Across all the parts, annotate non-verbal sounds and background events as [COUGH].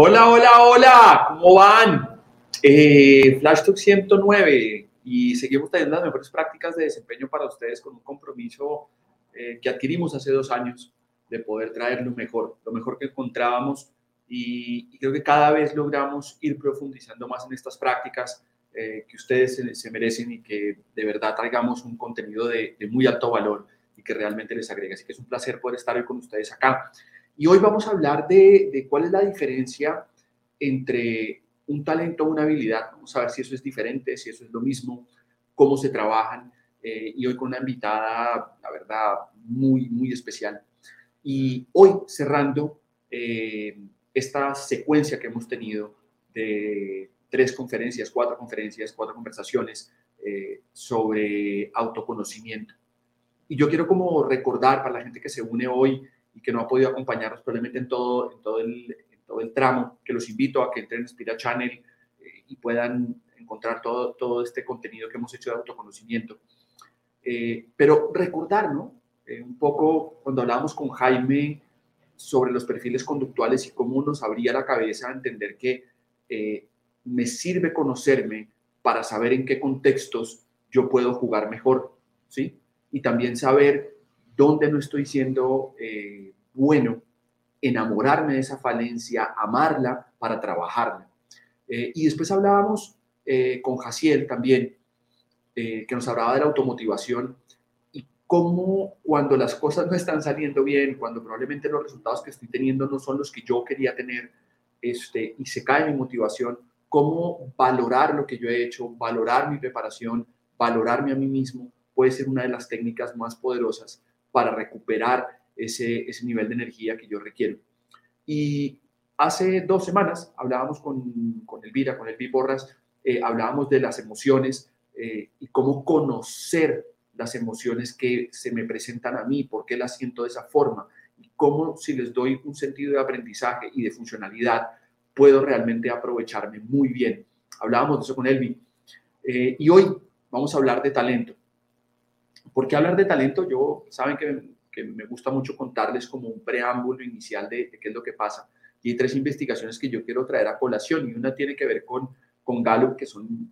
Hola, hola, hola, ¿cómo van? Eh, Flash Talk 109 y seguimos teniendo las mejores prácticas de desempeño para ustedes con un compromiso eh, que adquirimos hace dos años de poder traer lo mejor, lo mejor que encontrábamos y, creo que cada vez logramos ir profundizando más en estas prácticas eh, que ustedes se, merecen y que de verdad traigamos un contenido de, de muy alto valor y que realmente les agregue. Así que es un placer poder estar hoy con ustedes acá. Y hoy vamos a hablar de, cuál es la diferencia entre un talento o una habilidad. Vamos a ver si eso es diferente, si eso es lo mismo, cómo se trabajan. Eh, y hoy con una invitada, la verdad, muy, muy especial. Y hoy cerrando eh, esta secuencia que hemos tenido de tres conferencias, cuatro conferencias, cuatro conversaciones eh, sobre autoconocimiento. Y yo quiero como recordar para la gente que se une hoy que no ha podido acompañarnos probablemente en todo, todo, el, todo el tramo, que los invito a que entren en Spira Channel eh, y puedan encontrar todo, todo este contenido que hemos hecho de autoconocimiento. Eh, pero recordar, ¿no? Eh, un poco cuando hablábamos con Jaime sobre los perfiles conductuales y cómo nos abría la cabeza a entender que me sirve conocerme para saber en qué contextos yo puedo jugar mejor, ¿sí? Y también saber dónde no estoy siendo eh, bueno, enamorarme de esa falencia, amarla para trabajarla. Eh, y después hablábamos eh, con Jaciel también, que nos hablaba de la automotivación y cómo cuando las cosas no están saliendo bien, cuando probablemente los resultados que estoy teniendo no son los que yo quería tener, este, y se cae mi motivación, cómo valorar lo que yo he hecho, valorar mi preparación, valorarme a mí mismo, puede ser una de las técnicas más poderosas para recuperar ese, ese nivel de energía que yo requiero. Y hace dos semanas hablábamos con, con Elvira, con Elvi Borras, eh, hablábamos de las emociones eh, y cómo conocer las emociones que se me presentan a mí, por qué las siento de esa forma y cómo si les doy un sentido de aprendizaje y de funcionalidad, puedo realmente aprovecharme muy bien. Hablábamos de eso con Elvi. Eh, y hoy vamos a hablar de talento. ¿Por qué hablar de talento? Yo, saben que, me gusta mucho contarles como un preámbulo inicial de, qué es lo que pasa. Y hay tres investigaciones que yo quiero traer a colación y una tiene que ver con, con Gallup, que son,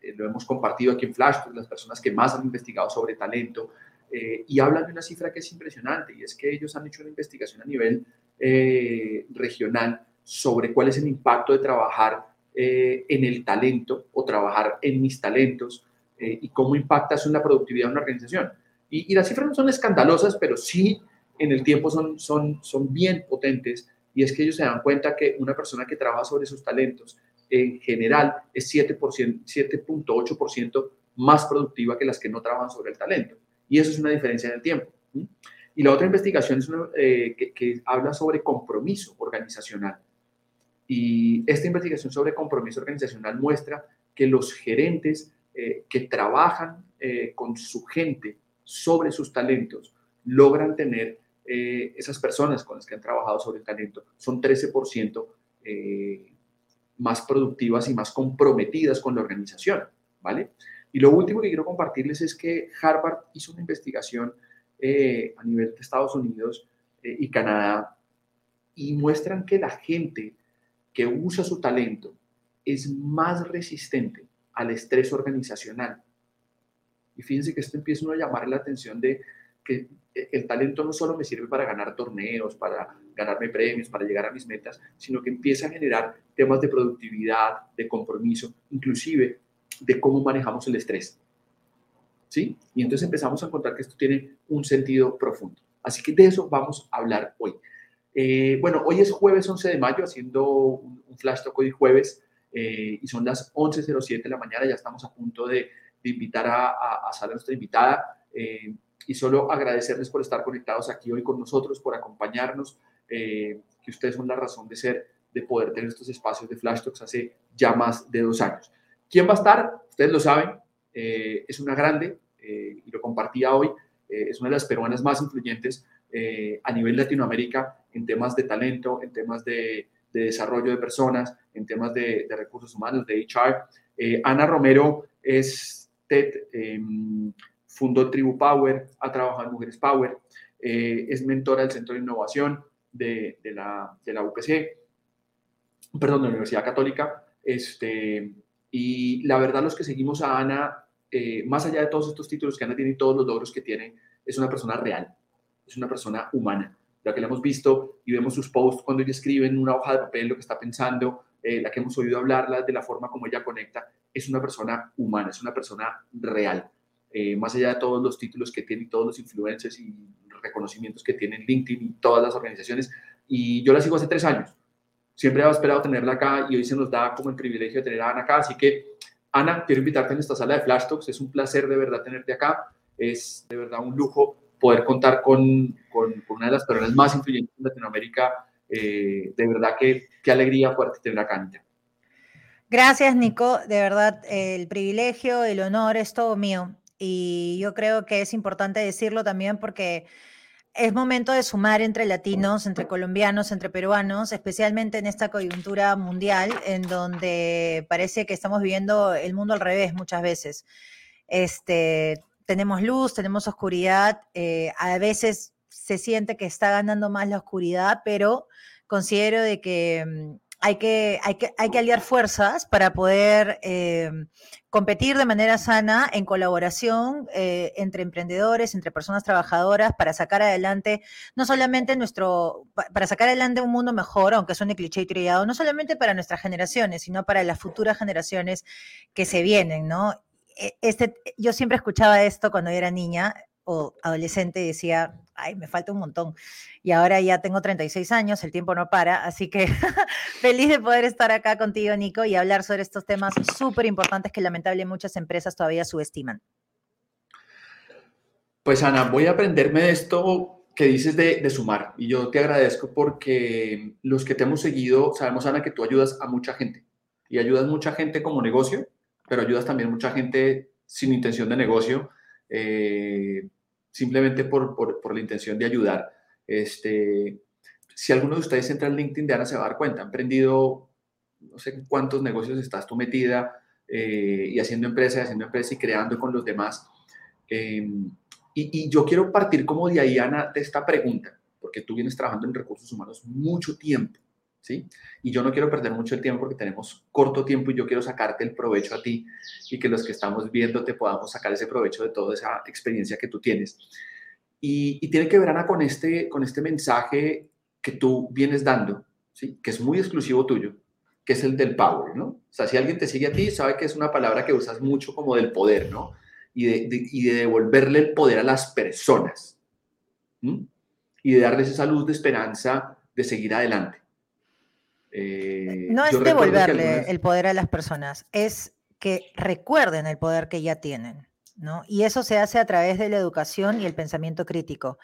eh, lo hemos compartido aquí en Flash, pues, las personas que más han investigado sobre talento. eh, y hablan de una cifra que es impresionante y es que ellos han hecho una investigación a nivel eh, regional sobre cuál es el impacto de trabajar eh, en el talento o trabajar en mis talentos y cómo impacta eso la productividad de una organización. Y, y, las cifras no son escandalosas, pero sí en el tiempo son, son, son bien potentes y es que ellos se dan cuenta que una persona que trabaja sobre sus talentos en general es 7.8% más productiva que las que no trabajan sobre el talento. Y eso es una diferencia en el tiempo. Y la otra investigación es eh, que, habla sobre compromiso organizacional. Y esta investigación sobre compromiso organizacional muestra que los gerentes eh, que trabajan eh, con su gente sobre sus talentos logran tener esas personas con las que han trabajado sobre el talento, son 13% más productivas y más comprometidas con la organización, ¿vale? Y lo último que quiero compartirles es que Harvard hizo una investigación eh, a nivel de Estados Unidos eh, y Canadá y muestran que la gente que usa su talento es más resistente al estrés organizacional. Y fíjense que esto empieza a llamar la atención de que el talento no solo me sirve para ganar torneos, para ganarme premios, para llegar a mis metas, sino que empieza a generar temas de productividad, de compromiso, inclusive de cómo manejamos el estrés. ¿Sí? Y entonces empezamos a encontrar que esto tiene un sentido profundo. Así que de eso vamos a hablar hoy. Eh, bueno, hoy es jueves 11 de mayo, haciendo un, flash talk hoy jueves, eh, y son las 11.07 de la mañana, ya estamos a punto de, invitar a, a, a, nuestra invitada. Eh, y solo agradecerles por estar conectados aquí hoy con nosotros, por acompañarnos, que ustedes son la razón de ser, de poder tener estos espacios de Flash Talks hace ya más de dos años. ¿Quién va a estar? Ustedes lo saben, eh, es una grande, eh, y lo compartía hoy, eh, es una de las peruanas más influyentes a nivel Latinoamérica en temas de talento, en temas de, desarrollo de personas, en temas de, recursos humanos, de HR. Ana Romero es TED, em, fundó Tribu Power, ha trabajado en Mujeres Power, es mentora del Centro de Innovación de, la, de la UPC, perdón, de la Universidad Católica, este, y la verdad, los que seguimos a Ana, eh, más allá de todos estos títulos que Ana tiene y todos los logros que tiene, es una persona real, es una persona humana. La que la hemos visto y vemos sus posts cuando ella escribe en una hoja de papel lo que está pensando, eh, la que hemos oído hablarla de la forma como ella conecta, es una persona humana, es una persona real. Eh, más allá de todos los títulos que tiene y todos los influencers y reconocimientos que tienen LinkedIn y todas las organizaciones. Y yo la sigo hace tres años Siempre había esperado tenerla acá y hoy se nos da como el privilegio de tener a Ana acá. Así que, Ana, quiero invitarte en esta sala de Flash Talks. Es un placer de verdad tenerte acá. Es de verdad un lujo poder contar con, con, una de las personas más influyentes en Latinoamérica. Eh, de verdad que qué alegría tener acá, Anita. Gracias, Nico. De verdad, el privilegio, el honor es todo mío. Y yo creo que es importante decirlo también porque es momento de sumar entre latinos, entre colombianos, entre peruanos, especialmente en esta coyuntura mundial en donde parece que estamos viviendo el mundo al revés muchas veces. Este, tenemos luz, tenemos oscuridad, eh, a veces se siente que está ganando más la oscuridad, pero considero de que mm, hay que, hay que, hay que aliar fuerzas para poder eh, competir de manera sana en colaboración eh, entre emprendedores, entre personas trabajadoras, para sacar adelante, no solamente nuestro, para sacar adelante un mundo mejor, aunque suene cliché y trillado, no solamente para nuestras generaciones, sino para las futuras generaciones que se vienen, ¿no? E, este, yo siempre escuchaba esto cuando era niña, o adolescente decía, ay, me falta un montón. Y ahora ya tengo 36 años, el tiempo no para, así que [LAUGHS] feliz de poder estar acá contigo, Nico, y hablar sobre estos temas súper importantes que lamentablemente muchas empresas todavía subestiman. Pues Ana, voy a aprenderme de esto que dices de, de, sumar y yo te agradezco porque los que te hemos seguido, sabemos Ana que tú ayudas a mucha gente y ayudas mucha gente como negocio, pero ayudas también mucha gente sin intención de negocio. Eh, simplemente por, por, la intención de ayudar. Este, si alguno de ustedes entra en LinkedIn de Ana se va a dar cuenta, han emprendido no sé cuántos negocios estás tú metida eh, y haciendo empresa, haciendo empresa y creando con los demás. Em, y, y, yo quiero partir como de ahí, Ana, de esta pregunta, porque tú vienes trabajando en recursos humanos mucho tiempo, Y yo no quiero perder mucho el tiempo porque tenemos corto tiempo y yo quiero sacarte el provecho a ti y que los que estamos viendo te podamos sacar ese provecho de toda esa experiencia que tú tienes. Y, tiene que ver, Ana, con este, con este mensaje que tú vienes dando, ¿sí? que es muy exclusivo tuyo, que es el del power, ¿no? O sea, si alguien te sigue a ti, sabe que es una palabra que usas mucho como del poder, ¿no? Y de, y de devolverle el poder a las personas. Y de darles esa luz de esperanza de seguir adelante. Eh, no es devolverle el poder a las personas, es que recuerden el poder que ya tienen. ¿no? Y eso se hace a través de la educación y el pensamiento crítico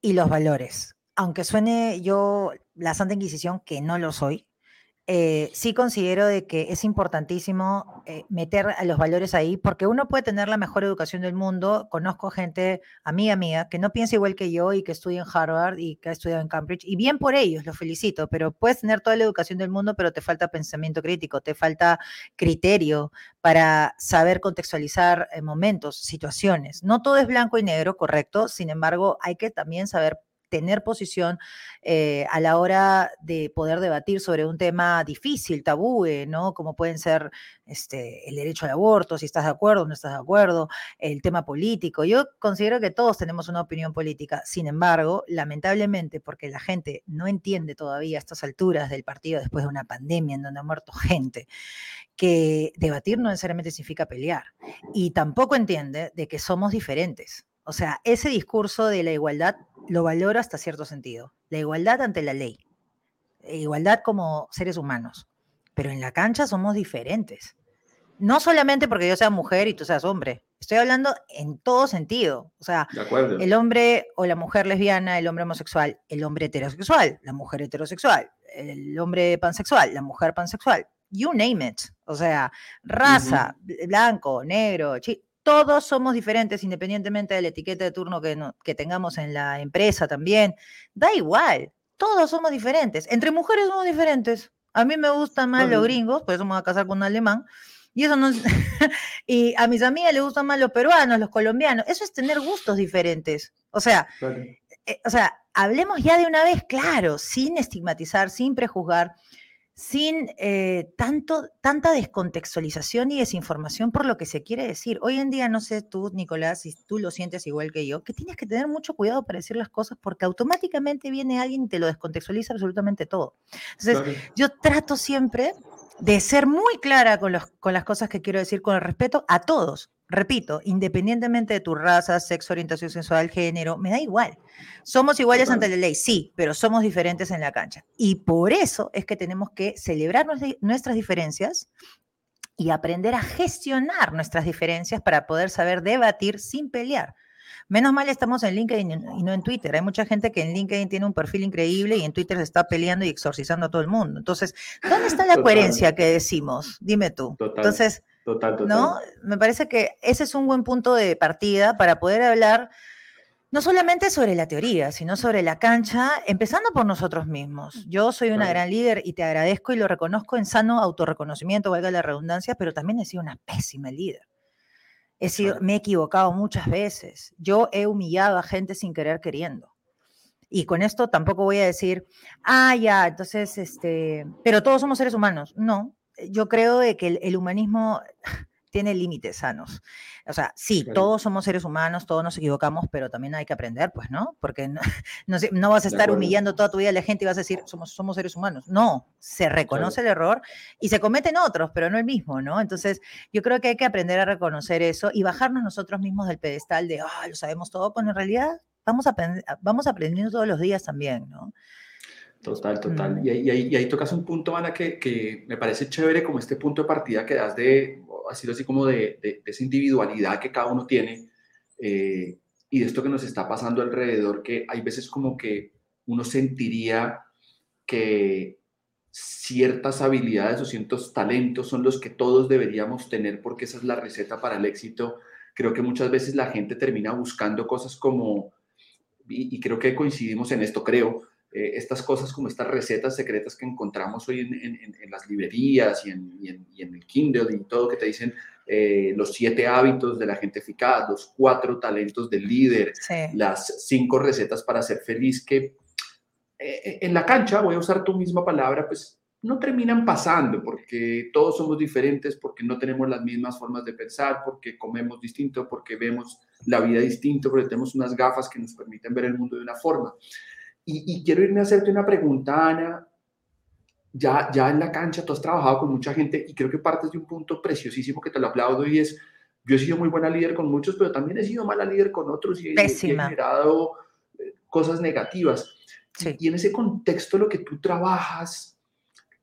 y los valores. Aunque suene yo la Santa Inquisición, que no lo soy, eh, sí considero de que es importantísimo eh, meter a los valores ahí, porque uno puede tener la mejor educación del mundo. Conozco gente, amiga mía, que no piensa igual que yo y que estudia en Harvard y que ha estudiado en Cambridge, y bien por ellos, los felicito, pero puedes tener toda la educación del mundo, pero te falta pensamiento crítico, te falta criterio para saber contextualizar eh, momentos, situaciones. No todo es blanco y negro, correcto, sin embargo, hay que también saber tener posición eh, a la hora de poder debatir sobre un tema difícil, tabú, ¿no? Como pueden ser este, el derecho al aborto, si estás de acuerdo o no estás de acuerdo, el tema político. Yo considero que todos tenemos una opinión política. Sin embargo, lamentablemente, porque la gente no entiende todavía a estas alturas del partido después de una pandemia en donde ha muerto gente, que debatir no necesariamente significa pelear. Y tampoco entiende de que somos diferentes. O sea, ese discurso de la igualdad lo valoro hasta cierto sentido. La igualdad ante la ley. Igualdad como seres humanos. Pero en la cancha somos diferentes. No solamente porque yo sea mujer y tú seas hombre. Estoy hablando en todo sentido. O sea, el hombre o la mujer lesbiana, el hombre homosexual, el hombre heterosexual, la mujer heterosexual, el hombre pansexual, la mujer pansexual. You name it. O sea, raza, blanco, negro, todos somos diferentes independientemente de la etiqueta de turno que, que tengamos en la empresa también. Da igual, todos somos diferentes. Entre mujeres somos diferentes. A mí me gustan más los gringos, por eso me voy a casar con un alemán. Y eso no [LAUGHS] y a mis amigas les gustan más los peruanos, los colombianos. Eso es tener gustos diferentes. O sea, eh, o sea, hablemos ya de una vez, claro, sin estigmatizar, sin prejuzgar sin eh, tanto, tanta descontextualización y desinformación por lo que se quiere decir. Hoy en día, no sé tú, Nicolás, si tú lo sientes igual que yo, que tienes que tener mucho cuidado para decir las cosas porque automáticamente viene alguien y te lo descontextualiza absolutamente todo. Entonces, yo trato siempre de ser muy clara con, los, con las cosas que quiero decir con el respeto a todos. Repito, independientemente de tu raza, sexo, orientación sexual, género, me da igual. Somos iguales ante la ley, sí, pero somos diferentes en la cancha. Y por eso es que tenemos que celebrar nuestras diferencias y aprender a gestionar nuestras diferencias para poder saber debatir sin pelear. Menos mal estamos en LinkedIn y no en Twitter. Hay mucha gente que en LinkedIn tiene un perfil increíble y en Twitter se está peleando y exorcizando a todo el mundo. Entonces, ¿dónde está la coherencia que decimos? Dime tú. Entonces, ¿no? Me parece que ese es un buen punto de partida para poder hablar no solamente sobre la teoría, sino sobre la cancha, empezando por nosotros mismos. Yo soy una gran líder y te agradezco y lo reconozco en sano autorreconocimiento, valga la redundancia, pero también he sido una pésima líder. He sido, me he equivocado muchas veces. Yo he humillado a gente sin querer queriendo. Y con esto tampoco voy a decir, ah, ya, entonces, este, pero todos somos seres humanos. No, yo creo de que el humanismo tiene límites sanos. O sea, sí, todos somos seres humanos, todos nos equivocamos, pero también hay que aprender, pues, ¿no? Porque no, [LAUGHS] no, vas a estar humillando toda tu vida a la gente y vas a decir, somos, somos seres humanos. No, se reconoce el error y se cometen otros, pero no el mismo, ¿no? Entonces, yo creo que hay que aprender a reconocer eso y bajarnos nosotros mismos del pedestal de, ah, lo sabemos todo, cuando en realidad vamos, a vamos aprendiendo todos los días también, ¿no? Total, total. Mm. Y, ahí, y, ahí, tocas un punto, Ana, que, que, me parece chévere como este punto de partida que das de, sido así como de, de, esa individualidad que cada uno tiene eh, y de esto que nos está pasando alrededor, que hay veces como que uno sentiría que ciertas habilidades o ciertos talentos son los que todos deberíamos tener porque esa es la receta para el éxito. Creo que muchas veces la gente termina buscando cosas como, y, y creo que coincidimos en esto, creo, eh, estas cosas como estas recetas secretas que encontramos hoy en, las librerías y en, el Kindle y todo, que te dicen eh, los siete hábitos de la gente eficaz, los cuatro talentos del líder, las cinco recetas para ser feliz, que eh, en la cancha, voy a usar tu misma palabra, pues no terminan pasando porque todos somos diferentes, porque no tenemos las mismas formas de pensar, porque comemos distinto, porque vemos la vida distinto, porque tenemos unas gafas que nos permiten ver el mundo de una forma. Y, quiero irme a hacerte una pregunta, Ana. Ya, ya en la cancha tú has trabajado con mucha gente y creo que partes de un punto preciosísimo que te lo aplaudo y es, yo he sido muy buena líder con muchos, pero también he sido mala líder con otros y, he generado eh, cosas negativas. Y en ese contexto lo que tú trabajas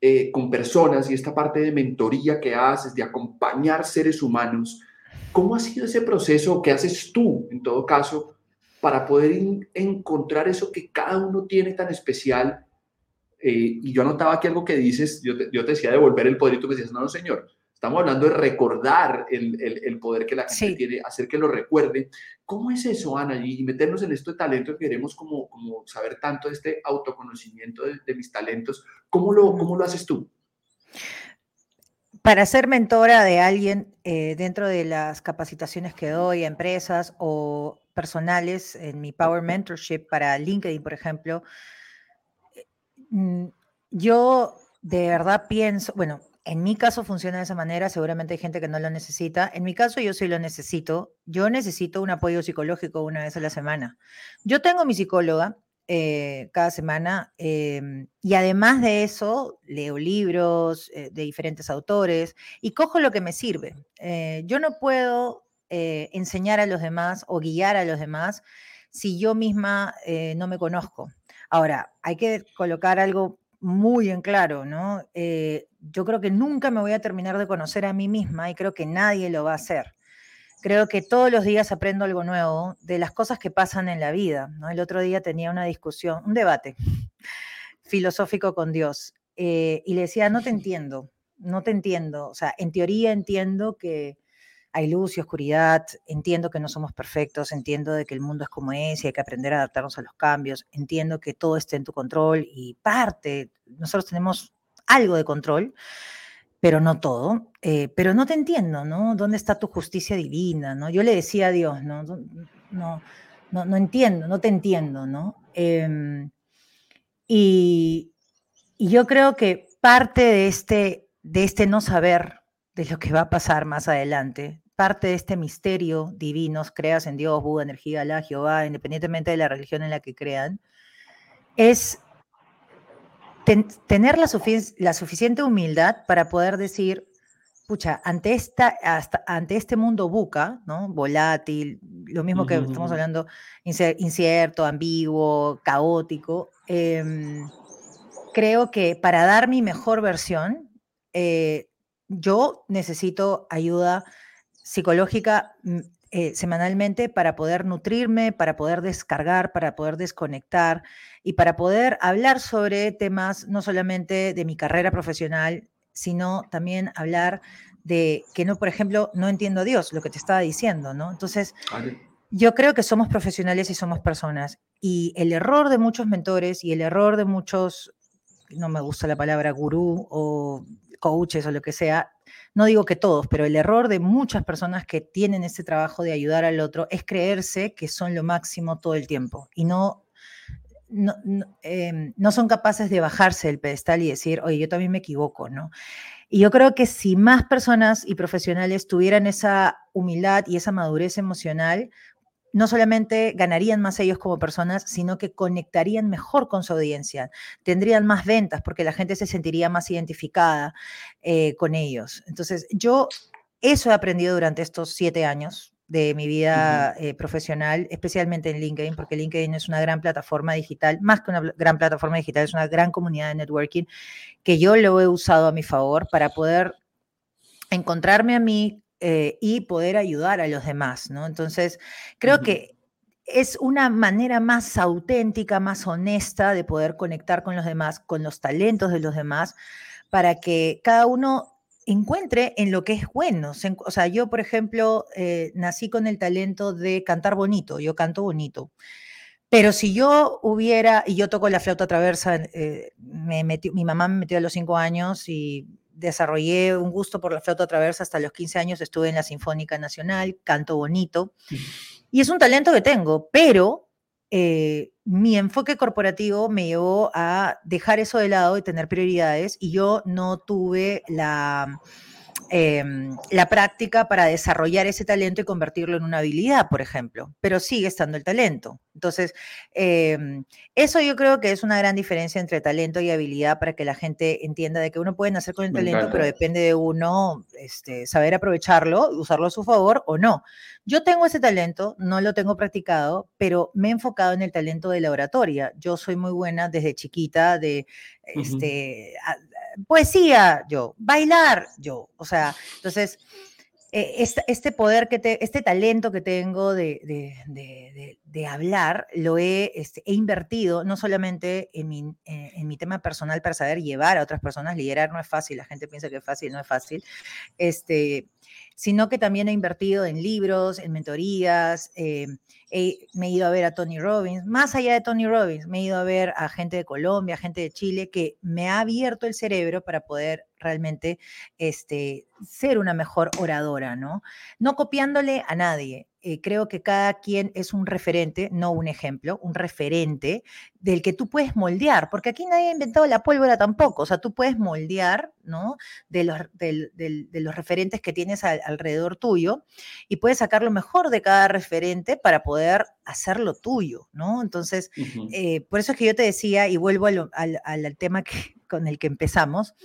eh, con personas y esta parte de mentoría que haces, de acompañar seres humanos, ¿cómo ha sido ese proceso? ¿Qué haces tú, en todo caso, para poder encontrar eso que cada uno tiene tan especial. Eh, y yo anotaba aquí algo que dices, yo te, yo te decía devolver el poder y tú me decías, no, no, señor, estamos hablando de recordar el, el, poder que la gente tiene, hacer que lo recuerde. ¿Cómo es eso, Ana? Y meternos en esto de talento, queremos como, como saber tanto de este autoconocimiento de, mis talentos. ¿Cómo lo, ¿Cómo lo haces tú? Para ser mentora de alguien eh, dentro de las capacitaciones que doy a empresas o personales en mi Power Mentorship para LinkedIn, por ejemplo, eh, mm, yo de verdad pienso, bueno, en mi caso funciona de esa manera, seguramente hay gente que no lo necesita. En mi caso yo sí lo necesito. Yo necesito un apoyo psicológico una vez a la semana. Yo tengo mi psicóloga eh, cada semana em, y además de eso leo libros eh, de diferentes autores y cojo lo que me sirve. yo no puedo eh, enseñar a los demás o guiar a los demás si yo misma eh, no me conozco. Ahora, hay que colocar algo muy en claro, ¿no? Eh, yo creo que nunca me voy a terminar de conocer a mí misma y creo que nadie lo va a hacer. Creo que todos los días aprendo algo nuevo de las cosas que pasan en la vida. ¿no? El otro día tenía una discusión, un debate [LAUGHS] filosófico con Dios y le decía, no te [LAUGHS] entiendo, no te entiendo. O sea, en teoría entiendo que, hay luz y oscuridad, entiendo que no somos perfectos, entiendo de que el mundo es como es y hay que aprender a adaptarnos a los cambios, entiendo que todo esté en tu control y parte, nosotros tenemos algo de control, pero no todo, eh, pero no te entiendo, ¿no? ¿Dónde está tu justicia divina, ¿no? Yo le decía a Dios, ¿no? No, no, entiendo, no te entiendo, ¿no? Em, y, y yo creo que parte de este, de este no saber de lo que va a pasar más adelante, parte de este misterio divino, creas en Dios, Buda, energía, la Jehová, independientemente de la religión en la que crean, es tener la, la, suficiente humildad para poder decir, pucha, ante, esta, hasta, ante este mundo buca, ¿no? Volátil, lo mismo que estamos hablando, incierto, ambiguo, caótico, em, creo que para dar mi mejor versión, eh, yo necesito ayuda psicológica mm, eh, semanalmente para poder nutrirme, para poder descargar, para poder desconectar y para poder hablar sobre temas no solamente de mi carrera profesional, sino también hablar de que no, por ejemplo, no entiendo a Dios, lo que te estaba diciendo, ¿no? Entonces, yo creo que somos profesionales y somos personas. Y el error de muchos mentores y el error de muchos, no me gusta la palabra gurú o coaches o lo que sea, no digo que todos, pero el error de muchas personas que tienen ese trabajo de ayudar al otro es creerse que son lo máximo todo el tiempo y no, no, em, son capaces de bajarse del pedestal y decir, oye, yo también me equivoco, ¿no? Y yo creo que si más personas y profesionales tuvieran esa humildad y esa madurez emocional, no solamente ganarían más ellos como personas, sino que conectarían mejor con su audiencia, tendrían más ventas porque la gente se sentiría más identificada eh, con ellos. Entonces, yo eso he aprendido durante estos siete años de mi vida eh, profesional, especialmente en LinkedIn, porque LinkedIn es una gran plataforma digital, más que una gran plataforma digital, es una gran comunidad de networking que yo lo he usado a mi favor para poder encontrarme a mí eh, y poder ayudar a los demás, ¿no? Entonces, creo que es una manera más auténtica, más honesta de poder conectar con los demás, con los talentos de los demás, para que cada uno encuentre en lo que es bueno. O sea, yo, por ejemplo, eh, nací con el talento de cantar bonito, yo canto bonito. Pero si yo hubiera, y yo toco la flauta traversa, eh, me mi mamá me metió a los cinco años y desarrollé un gusto por la flauta traversa hasta los 15 años, estuve en la Sinfónica Nacional, canto bonito, y es un talento que tengo, pero eh, mi enfoque corporativo me llevó a dejar eso de lado y tener prioridades y yo no tuve la Em, la práctica para desarrollar ese talento y convertirlo en una habilidad, por ejemplo, pero sigue estando el talento. Entonces, em, eso yo creo que es una gran diferencia entre talento y habilidad para que la gente entienda de que uno puede nacer con el talento, pero depende de uno este, saber aprovecharlo, usarlo a su favor o no. Yo tengo ese talento, no lo tengo practicado, pero me he enfocado en el talento de la oratoria. Yo soy muy buena desde chiquita de este, poesía, yo, bailar, yo. O sea, entonces, eh, este, poder que te, este talento que tengo de, de, hablar, lo he, este, he, invertido no solamente en mi, eh, en mi tema personal para saber llevar a otras personas, liderar no es fácil, la gente piensa que es fácil, no es fácil, este, sino que también he invertido en libros, en mentorías, eh, me he ido a ver a Tony Robbins, más allá de Tony Robbins, me he ido a ver a gente de Colombia, gente de Chile, que me ha abierto el cerebro para poder realmente este, ser una mejor oradora, ¿no? No copiándole a nadie, eh, creo que cada quien es un referente, no un ejemplo, un referente del que tú puedes moldear, porque aquí nadie ha inventado la pólvora tampoco, o sea, tú puedes moldear, ¿no? De los, de, los referentes que tienes alrededor tuyo y puedes sacar lo mejor de cada referente para poder hacerlo tuyo, ¿no? Entonces, eh, por eso es que yo te decía, y vuelvo al, tema que, [LAUGHS] con el que empezamos,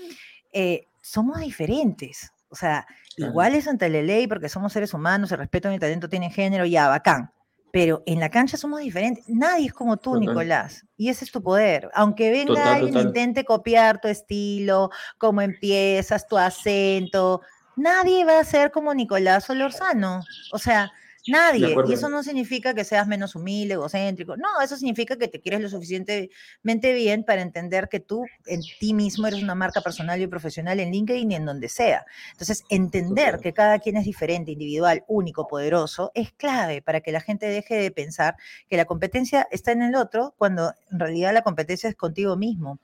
eh, somos diferentes, o sea, iguales ante la ley porque somos seres humanos, el respeto a mi talento tiene género, ya, bacán. Pero en la cancha somos diferentes. Nadie es como tú, Nicolás. Y ese es tu poder. Aunque venga alguien e intente copiar tu estilo, cómo empiezas, tu acento, nadie va a ser como Nicolás Solorzano. O sea, Nadie. Y eso no significa que seas menos humilde, egocéntrico. No, eso significa que te quieres lo suficientemente bien para entender que tú en ti mismo eres una marca personal y profesional en LinkedIn y en donde sea. Entonces, entender que cada quien es diferente, individual, único, poderoso, es clave para que la gente deje de pensar que la competencia está en el otro cuando en realidad la competencia es contigo mismo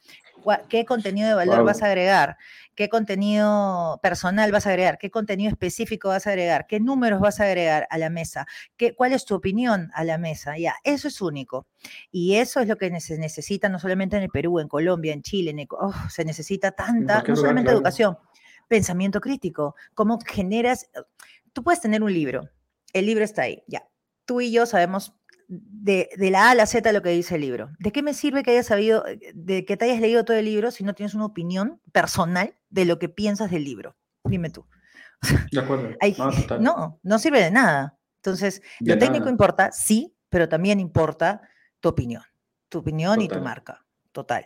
qué contenido de valor vas a agregar, qué contenido personal vas a agregar, qué contenido específico vas a agregar, qué números vas a agregar a la mesa, qué, cuál es tu opinión a la mesa. Ya, eso es único. Y eso es lo que se necesita no solamente en el Perú, en Colombia, en Chile, en oh, se necesita tanta, no solamente educación, pensamiento crítico, cómo generas, tú puedes tener un libro, el libro está ahí, ya. Tú y yo sabemos de, la A a la Z lo que dice el libro. ¿De qué me sirve que hayas sabido, de que te hayas leído todo el libro si no tienes una opinión personal de lo que piensas del libro? Dime tú. [LAUGHS] De acuerdo. no, no, sirve de nada. Entonces, lo técnico importa, sí, pero también importa tu opinión, tu opinión y tu marca. Total.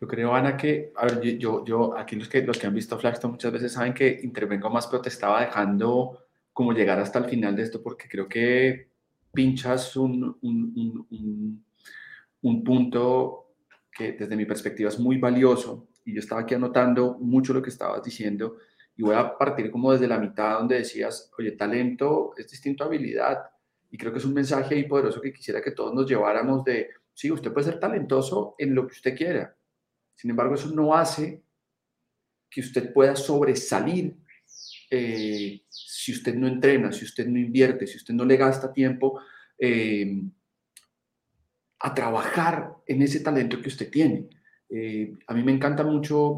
Yo creo, Ana, que, a ver, yo, yo, aquí los que, los que han visto Flagstone muchas veces saben que intervengo más, pero te estaba dejando como llegar hasta el final de esto, porque creo que pinchas un, un, un, punto que desde mi perspectiva es muy valioso. Y yo estaba aquí anotando mucho lo que estabas diciendo. Y voy a partir como desde la mitad donde decías, oye, talento es distinto a habilidad y creo que es un mensaje ahí poderoso que quisiera que todos nos lleváramos de, sí, usted puede ser talentoso en lo que usted quiera, sin embargo eso no hace que usted pueda sobresalir eh, si usted no entrena, si usted no invierte, si usted no le gasta tiempo eh, a trabajar en ese talento que usted tiene. Eh, a mí me encanta mucho,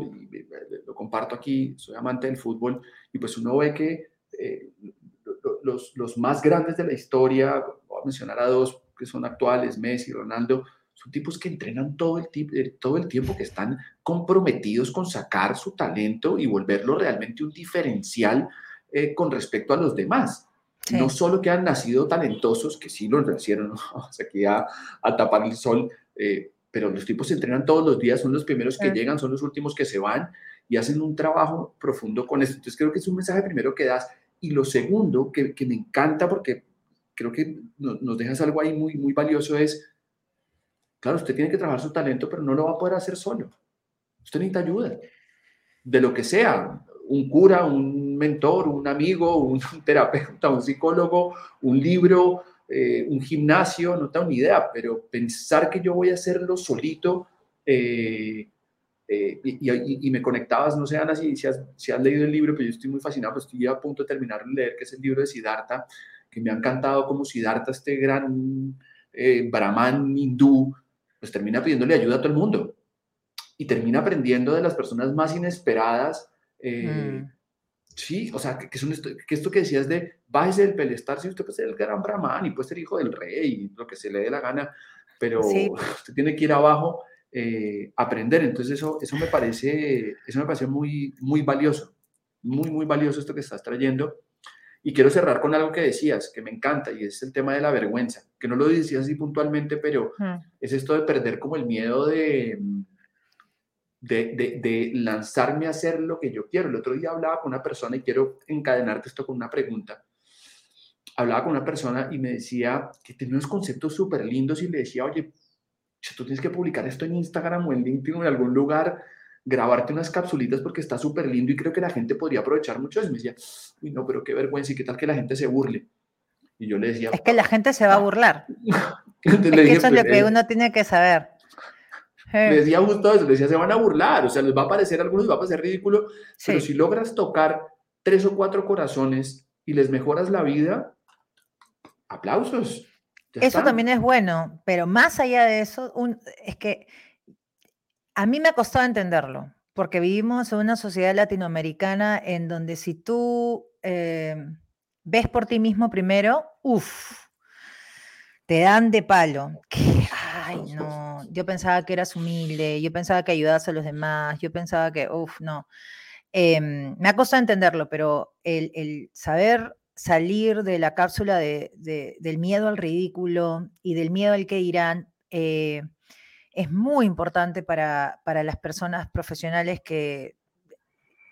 lo comparto aquí, soy amante del fútbol, y pues uno ve que los, los, más grandes de la historia, voy a mencionar a dos que son actuales, Messi, Ronaldo, son tipos que entrenan todo el, todo el tiempo, que están comprometidos con sacar su talento y volverlo realmente un diferencial eh, con respecto a los demás. No solo que han nacido talentosos, que sí los nacieron, [LAUGHS] ¿no? aquí a, a, tapar el sol, eh, pero los tipos se entrenan todos los días, son los primeros que llegan, son los últimos que se van y hacen un trabajo profundo con esto. Entonces creo que es un mensaje primero que das. Y lo segundo, que, que me encanta porque creo que nos, nos dejas algo ahí muy, muy valioso, es Claro, usted tiene que trabajar su talento, pero no lo va a poder hacer solo. Usted necesita ayuda, de lo que sea, un cura, un mentor, un amigo, un [LAUGHS] terapeuta, un psicólogo, un libro, eh, un gimnasio, no tengo ni idea, pero pensar que yo voy a hacerlo solito eh, eh, y, me conectabas, no sé, Ana, si, si, has, si, has, leído el libro, pero yo estoy muy fascinado, pues estoy a punto de terminar de leer, que es el libro de Siddhartha, que me ha encantado como Siddhartha, este gran brahman, hindú, pues termina pidiéndole ayuda a todo el mundo y termina aprendiendo de las personas más inesperadas. Eh, mm. Sí, o sea, que, que, que, esto que decías de bájese del pelestar, si usted puede ser el gran brahman y puede ser hijo del rey y lo que se le dé la gana, pero [LAUGHS] usted tiene que ir abajo, eh, aprender. Entonces eso, eso, me parece, eso me parece muy, muy valioso, muy, muy valioso esto que estás trayendo. Y quiero cerrar con algo que decías, que me encanta, y es el tema de la vergüenza, que no lo decías así puntualmente, pero mm. es esto de perder como el miedo de, de, de, lanzarme a hacer lo que yo quiero. El otro día hablaba con una persona y quiero encadenarte esto con una pregunta. Hablaba con una persona y me decía que tenía unos conceptos súper lindos y le decía, oye, tú tienes que publicar esto en Instagram o en LinkedIn o en algún lugar grabarte unas capsulitas porque está súper lindo y creo que la gente podría aprovechar mucho eso. Me decía, uy, no, pero qué vergüenza y qué tal que la gente se burle. Y yo le decía... Es que la gente se va a burlar. [LAUGHS] es que eso es lo pues, que uno tiene que saber. Le decía justo eso, le decía, se van a burlar, o sea, les va a parecer, a algunos les va a parecer ridículo, pero si logras tocar tres o cuatro corazones y les mejoras la vida, aplausos. Eso también es bueno, pero más allá de eso, es que a mí me ha costado entenderlo, porque vivimos en una sociedad latinoamericana en donde si tú eh, ves por ti mismo primero, uff, te dan de palo. Ay, no, yo pensaba que eras humilde, yo pensaba que ayudabas a los demás, yo pensaba que, uff, no. Em, me ha costado entenderlo, pero el, saber salir de la cápsula del miedo al ridículo y del miedo al que dirán, eh, es muy importante para, las personas profesionales que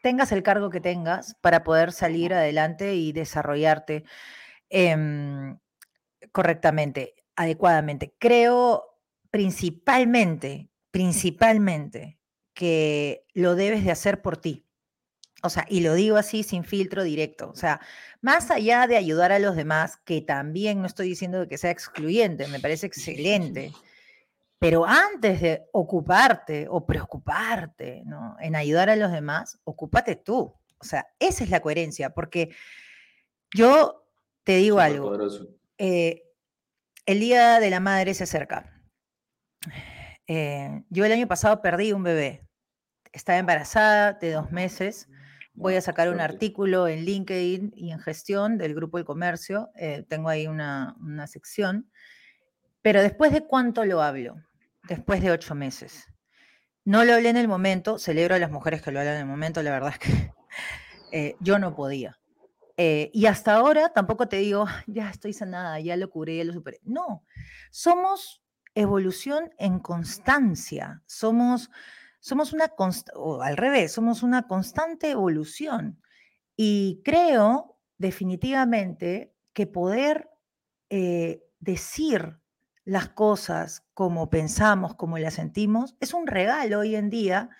tengas el cargo que tengas para poder salir adelante y desarrollarte em, correctamente, adecuadamente. Creo principalmente, principalmente, que lo debes de hacer por ti. O sea, y lo digo así sin filtro directo. O sea, más allá de ayudar a los demás, que también no estoy diciendo que sea excluyente, me parece excelente. Pero antes de ocuparte o preocuparte ¿no? en ayudar a los demás, ocúpate tú. O sea, esa es la coherencia, porque yo te digo algo. Eh, el Día de la Madre se acerca. Eh, yo el año pasado perdí un bebé. Estaba embarazada de dos meses. Voy a sacar un artículo en LinkedIn y en gestión del Grupo del Comercio. Eh, tengo ahí una, una sección. Pero después de cuánto lo hablo? Después de ocho meses. No lo hablé en el momento, celebro a las mujeres que lo hablan en el momento, la verdad es que [LAUGHS] eh, yo no podía. Eh, y hasta ahora tampoco te digo, ya estoy sanada, ya lo curé, ya lo superé. No, somos evolución en constancia, somos, somos una, o al revés, somos una constante evolución. Y creo definitivamente que poder eh, decir las cosas como pensamos, como las sentimos, es un regalo hoy en día,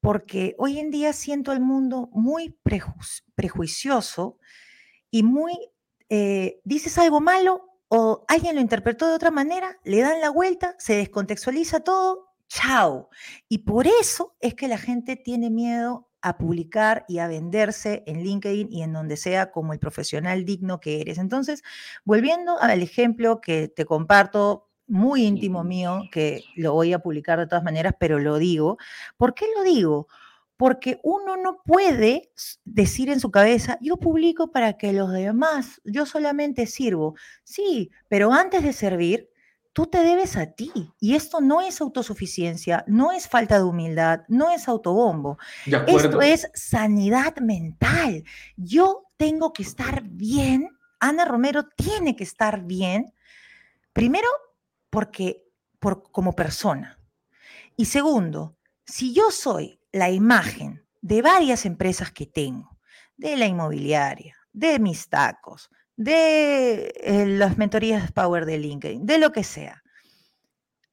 porque hoy en día siento el mundo muy prejuicioso y muy, eh, dices algo malo o alguien lo interpretó de otra manera, le dan la vuelta, se descontextualiza todo, chao. Y por eso es que la gente tiene miedo a publicar y a venderse en LinkedIn y en donde sea como el profesional digno que eres. Entonces, volviendo al ejemplo que te comparto, muy íntimo mío, que lo voy a publicar de todas maneras, pero lo digo. ¿Por qué lo digo? Porque uno no puede decir en su cabeza, yo publico para que los demás, yo solamente sirvo. Sí, pero antes de servir, tú te debes a ti. Y esto no es autosuficiencia, no es falta de humildad, no es autobombo. Esto es sanidad mental. Yo tengo que estar bien, Ana Romero tiene que estar bien, primero porque por, como persona. Y segundo, si yo soy la imagen de varias empresas que tengo, de la inmobiliaria, de mis tacos, de eh, las mentorías Power de LinkedIn, de lo que sea.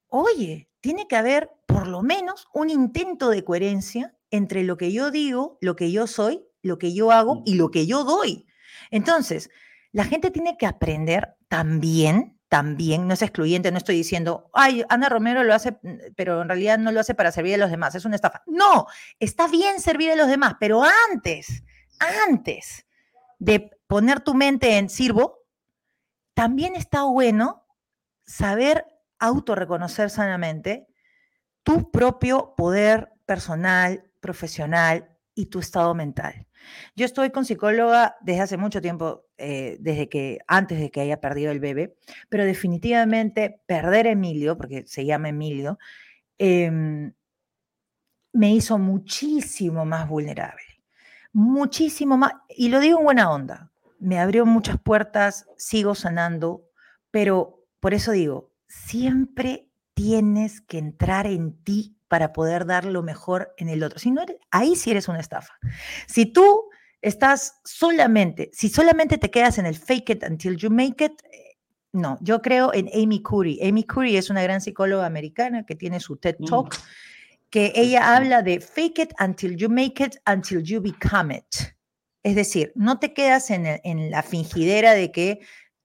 Oye, tiene que haber por lo menos un intento de coherencia entre lo que yo digo, lo que yo soy, lo que yo hago y lo que yo doy. Entonces, la gente tiene que aprender también, también, no es excluyente, no estoy diciendo, ay, Ana Romero lo hace, mm, pero en realidad no lo hace para servir a los demás, es una estafa. No, está bien servir a los demás, pero antes, antes de poner tu mente en sirvo, también está bueno saber autorreconocer sanamente tu propio poder personal, profesional y tu estado mental. Yo estoy con psicóloga desde hace mucho tiempo, eh, desde que antes de que haya perdido el bebé, pero definitivamente perder Emilio, porque se llama Emilio, em, me hizo muchísimo más vulnerable, muchísimo más, y lo digo en buena onda, me abrió muchas puertas, sigo sanando, pero por eso digo, siempre tienes que entrar en ti para poder dar lo mejor en el otro. Si no, ahí sí eres una estafa. Si tú estás solamente, si solamente te quedas en el fake it until you make it, eh, no, yo creo en Amy Curry. Amy Curry es una gran psicóloga americana que tiene su TED mm. Que ella habla de fake it until you make it, until you become it. Es decir, no te quedas en, en la fingidera de que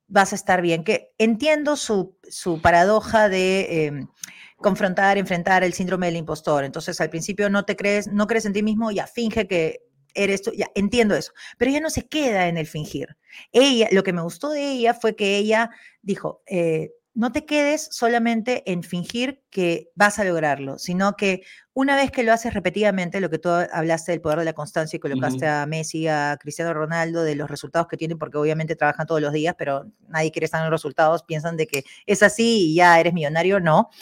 vas a estar bien. Que entiendo su, su paradoja de em, confrontar, enfrentar el síndrome del impostor. Entonces, al principio no te crees, no crees en ti mismo, ya finge que eres tú, ya entiendo eso. Pero ella no se queda en el fingir. Ella, lo que me gustó de ella fue que ella dijo, eh, no te quedes solamente en fingir que vas a lograrlo, sino que una vez que lo haces repetidamente, lo que tú hablaste del poder de la constancia y colocaste a Messi, a Cristiano Ronaldo, de los resultados que tienen, porque obviamente trabajan todos los días, pero nadie quiere estar en los resultados, piensan de que es así y ya eres millonario, no. [LAUGHS]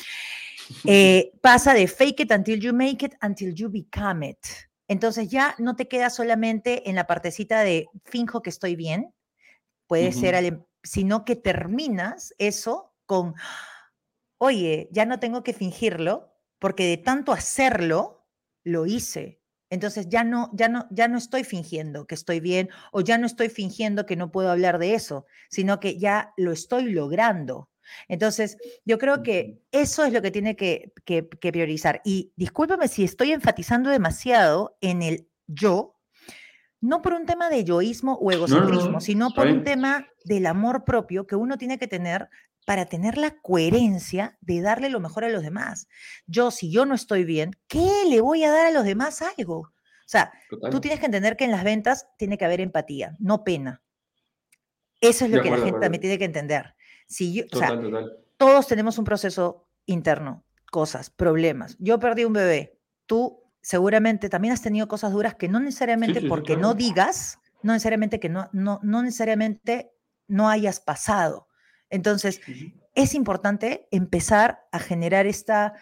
Eh, pasa de fake it until you make it, until you become it. Entonces ya no te quedas solamente en la partecita de finjo que estoy bien, puede ser, em, sino que terminas eso con, oye, ya no tengo que fingirlo, porque de tanto hacerlo, lo hice. Entonces ya no, ya no, ya no estoy fingiendo que estoy bien o ya no estoy fingiendo que no puedo hablar de eso, sino que ya lo estoy logrando. Entonces, yo creo que eso es lo que tiene que, que, priorizar. Y discúlpame si estoy enfatizando demasiado en el yo, no por un tema de yoísmo o egocentrismo, sino por un tema del amor propio que uno tiene que tener para tener la coherencia de darle lo mejor a los demás. Yo, si yo no estoy bien, ¿qué le voy a dar a los demás algo? O sea, tú tienes que entender que en las ventas tiene que haber empatía, no pena. Eso es lo que la gente también tiene que entender. Si yo, o sea, todos tenemos un proceso interno, cosas, problemas. Yo perdí un bebé. Tú seguramente también has tenido cosas duras que no necesariamente porque no digas, no necesariamente que no, no, no necesariamente no hayas pasado. Entonces, es importante empezar a generar esta,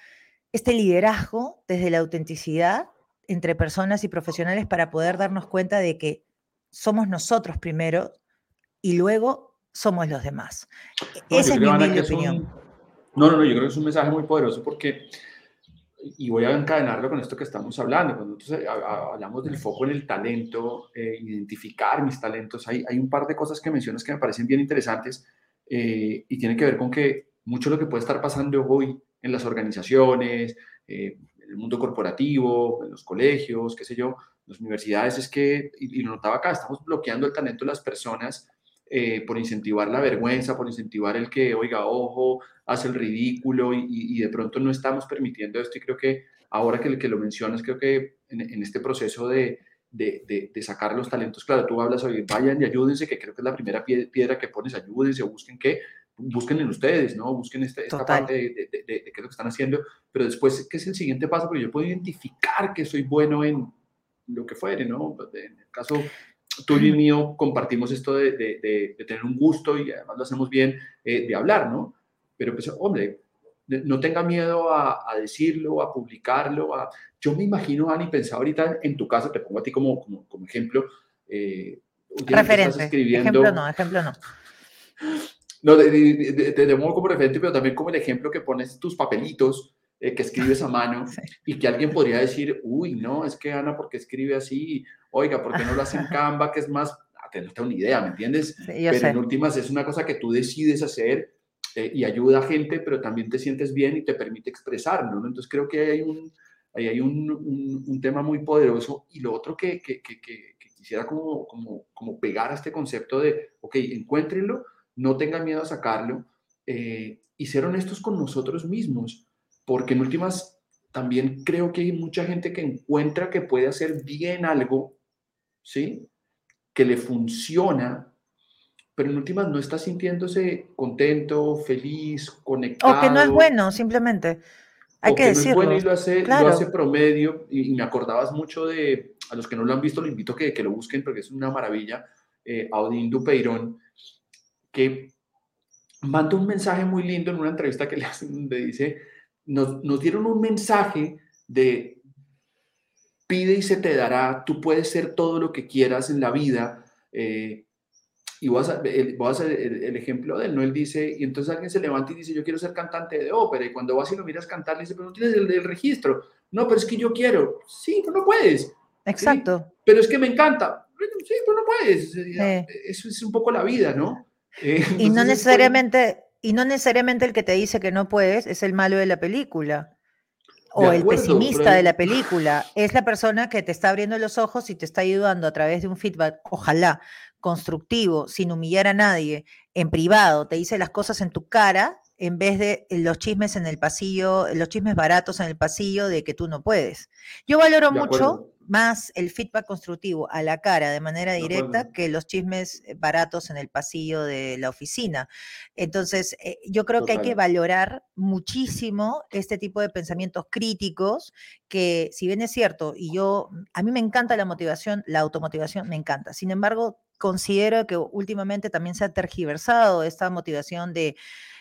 este liderazgo desde la autenticidad entre personas y profesionales para poder darnos cuenta de que somos nosotros primero y luego somos los demás. Esa es mi opinión. no, no, no, yo creo que es un mensaje muy poderoso porque, y voy a encadenarlo con esto que estamos hablando, cuando nosotros eh, hablamos del foco en el talento, eh, identificar mis talentos, hay, hay un par de cosas que mencionas que me parecen bien interesantes eh, y tiene que ver con que mucho lo que puede estar pasando hoy en las organizaciones, en el mundo corporativo, en los colegios, qué sé yo, las universidades, es que, y, lo notaba acá, estamos bloqueando el talento de las personas eh, por incentivar la vergüenza, por incentivar el que, oiga, ojo, hace el ridículo y, de pronto no estamos permitiendo esto. Y creo que ahora que, que lo mencionas, creo que en, este proceso de, de, de, sacar los talentos, claro, tú hablas, oye, vayan y ayúdense, que creo que es la primera piedra que pones, ayúdense o busquen qué, busquen en ustedes, ¿no? Busquen esta, esta parte de, de, qué es lo que están haciendo, pero después, ¿qué es el siguiente paso? Porque yo puedo identificar que soy bueno en lo que fuere, ¿no? En el caso tú y mío compartimos esto de, de, de, tener un gusto y además lo hacemos bien eh, de hablar, ¿no? Pero pues, hombre, no tenga miedo a, a, decirlo, a publicarlo. A... Yo me imagino, Ani, pensaba ahorita en tu caso, te pongo a ti como, como, como ejemplo. Eh, referente. Ejemplo no, ejemplo no. No, te tengo como referente, pero también como el ejemplo que pones tus papelitos eh, que escribes a mano [LAUGHS] y que alguien podría decir, uy, no, es que Ana, ¿por qué escribe así? Oiga, ¿por qué no lo hace en [LAUGHS] Canva, que es más, ah, no tengo ni idea, ¿me entiendes? pero en últimas es una cosa que tú decides hacer eh, y ayuda a gente, pero también te sientes bien y te permite expresarlo, ¿no? Entonces creo que hay un, ahí hay un, un, tema muy poderoso y lo otro que, que, que, que quisiera como, como, como, pegar a este concepto de, ok, encuéntrenlo, no tengan miedo a sacarlo eh, y ser honestos con nosotros mismos porque en últimas también creo que hay mucha gente que encuentra que puede hacer bien algo, ¿sí? Que le funciona, pero en últimas no está sintiéndose contento, feliz, conectado. O que no es bueno, simplemente. Hay que, decirlo. No es bueno y lo hace, lo hace promedio. Y, me acordabas mucho de, a los que no lo han visto, lo invito a que, que lo busquen porque es una maravilla. Eh, Audín Dupeirón, que manda un mensaje muy lindo en una entrevista que le [LAUGHS] hacen donde dice, nos, nos dieron un mensaje de pide y se te dará, tú puedes ser todo lo que quieras en la vida. Eh, y voy a, el, a hacer el, ejemplo de él, ¿no? Él dice, y entonces alguien se levanta y dice, yo quiero ser cantante de ópera, y cuando vas y lo miras cantar, le dice, pero no tienes el del registro. No, pero es que yo quiero. Sí, pero no puedes. Exacto. Pero es que me encanta. Sí, pero no puedes. Eso es un poco la vida, ¿no? Eh, y no necesariamente, y no necesariamente el que te dice que no puedes es el malo de la película o el pesimista de la película. Es la persona que te está abriendo los ojos y te está ayudando a través de un feedback, ojalá constructivo, sin humillar a nadie, en privado, te dice las cosas en tu cara en vez de los chismes en el pasillo, los chismes baratos en el pasillo de que tú no puedes. Yo valoro mucho más el feedback constructivo a la cara de manera directa que los chismes eh, baratos en el pasillo de la oficina. Entonces, eh, yo creo que hay que valorar muchísimo este tipo de pensamientos críticos que, si bien es cierto, y yo, a mí me encanta la motivación, la automotivación me encanta. Sin embargo, considero que últimamente también se ha tergiversado esta motivación de